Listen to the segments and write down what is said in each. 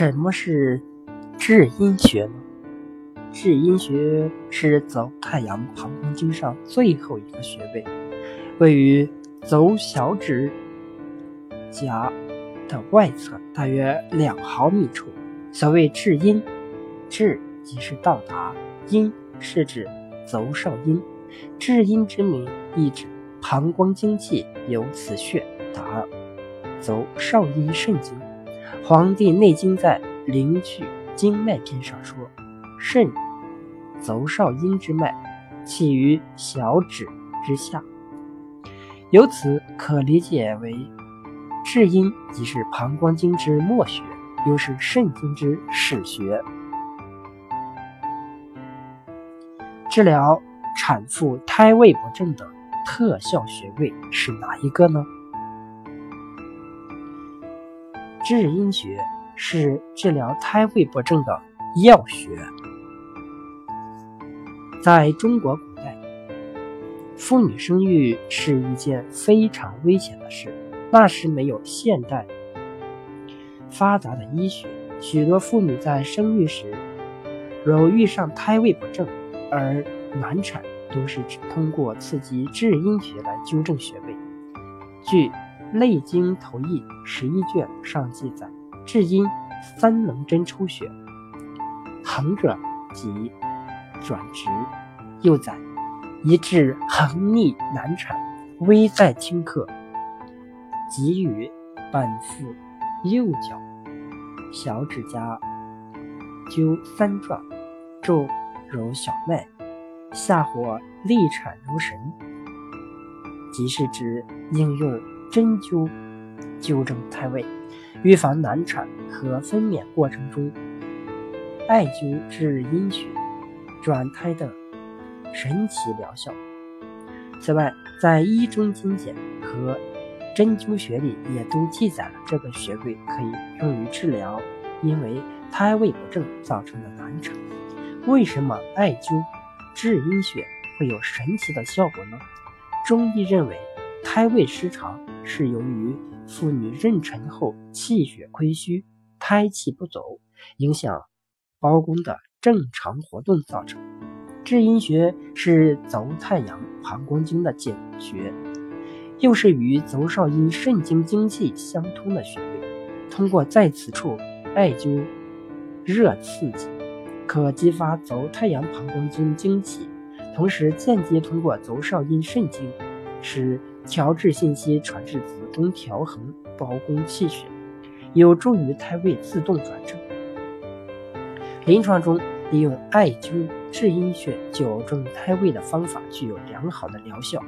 什么是至阴穴呢？至阴穴是走太阳膀胱经上最后一个穴位，位于走小指甲的外侧大约两毫米处。所谓至阴，至即是到达，阴是指走少阴。至阴之名，意指膀胱经气由此穴达走少阴肾经。《黄帝内经》在《灵去经脉篇》上说：“肾足少阴之脉，起于小指之下。”由此可理解为，至阴即是膀胱经之末穴，又是肾经之始穴。治疗产妇胎位不正的特效穴位是哪一个呢？至阴穴是治疗胎位不正的要穴。在中国古代，妇女生育是一件非常危险的事。那时没有现代发达的医学，许多妇女在生育时，若遇上胎位不正而难产，都是通过刺激至阴穴来纠正穴位。据《内经头义》十一卷上记载，至阴三棱针出血，横者即转直。又载，一至横逆难产，危在顷刻，即与本腹右脚小指甲灸三转，注揉小脉，下火利产如神，即是指应用。针灸纠正胎位，预防难产和分娩过程中艾灸治阴血转胎的神奇疗效。此外，在《医中精简》和《针灸学》里也都记载了这个穴位可以用于治疗因为胎位不正造成的难产。为什么艾灸治阴血会有神奇的效果呢？中医认为，胎位失常。是由于妇女妊娠后气血亏虚，胎气不走，影响胞宫的正常活动造成。至阴穴是足太阳膀胱经的井穴，又是与足少阴肾经精气相通的穴位。通过在此处艾灸热刺激，可激发足太阳膀胱经精气，同时间接通过足少阴肾经，使调制信息传至子宫，调衡胞宫气血，有助于胎位自动转正。临床中，利用艾灸至阴穴矫正胎位的方法具有良好的疗效，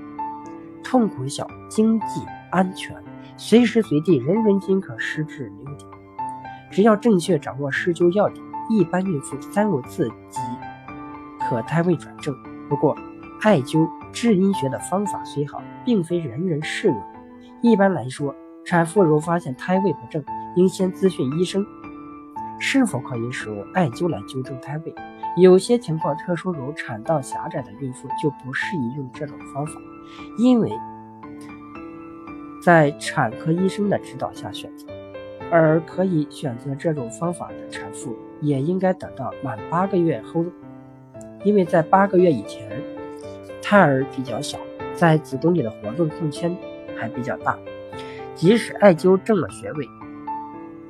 痛苦小，经济安全，随时随地人人均可施治留点。只要正确掌握施灸要点，一般孕妇三五次即可胎位转正。不过，艾灸。至阴穴的方法虽好，并非人人适用。一般来说，产妇如发现胎位不正，应先咨询医生，是否可以使用艾灸来纠正胎位。有些情况特殊，如产道狭窄的孕妇就不适宜用这种方法，因为在产科医生的指导下选择。而可以选择这种方法的产妇，也应该等到满八个月后，因为在八个月以前。胎儿比较小，在子宫里的活动空间还比较大，即使艾灸正了穴位，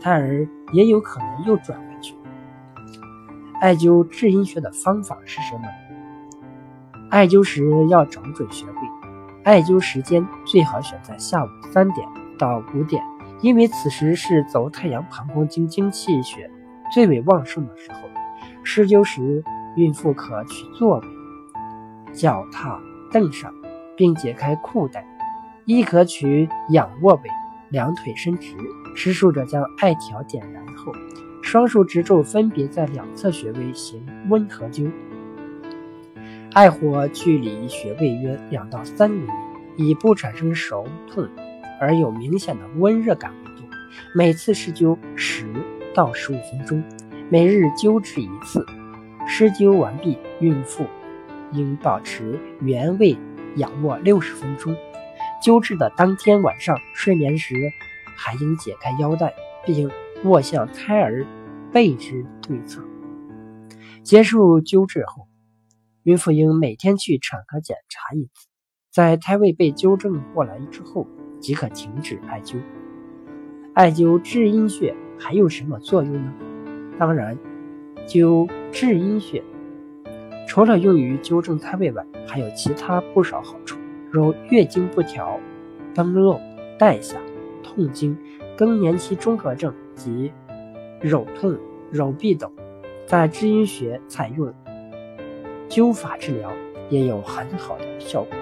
胎儿也有可能又转回去。艾灸至阴穴的方法是什么？艾灸时要找准穴位，艾灸时间最好选在下午三点到五点，因为此时是走太阳膀胱经精气血最为旺盛的时候。施灸时，孕妇可取坐位。脚踏凳上，并解开裤带，亦可取仰卧位，两腿伸直。施术者将艾条点燃后，双手指肘分别在两侧穴位行温和灸，艾火距离穴位约两到三厘米，以不产生熟痛而有明显的温热感为度。每次施灸十到十五分钟，每日灸治一次。施灸完毕，孕妇。应保持原位仰卧六十分钟。灸治的当天晚上睡眠时，还应解开腰带，并卧向胎儿背之对侧。结束灸治后，孕妇应每天去产科检查一次，在胎位被纠正过来之后，即可停止艾灸。艾灸至阴穴还有什么作用呢？当然，灸至阴穴除了用于纠正胎位外，还有其他不少好处，如月经不调、崩漏、带下、痛经、更年期综合症及揉痛、揉痹等。在知阴穴采用灸法治疗也有很好的效果。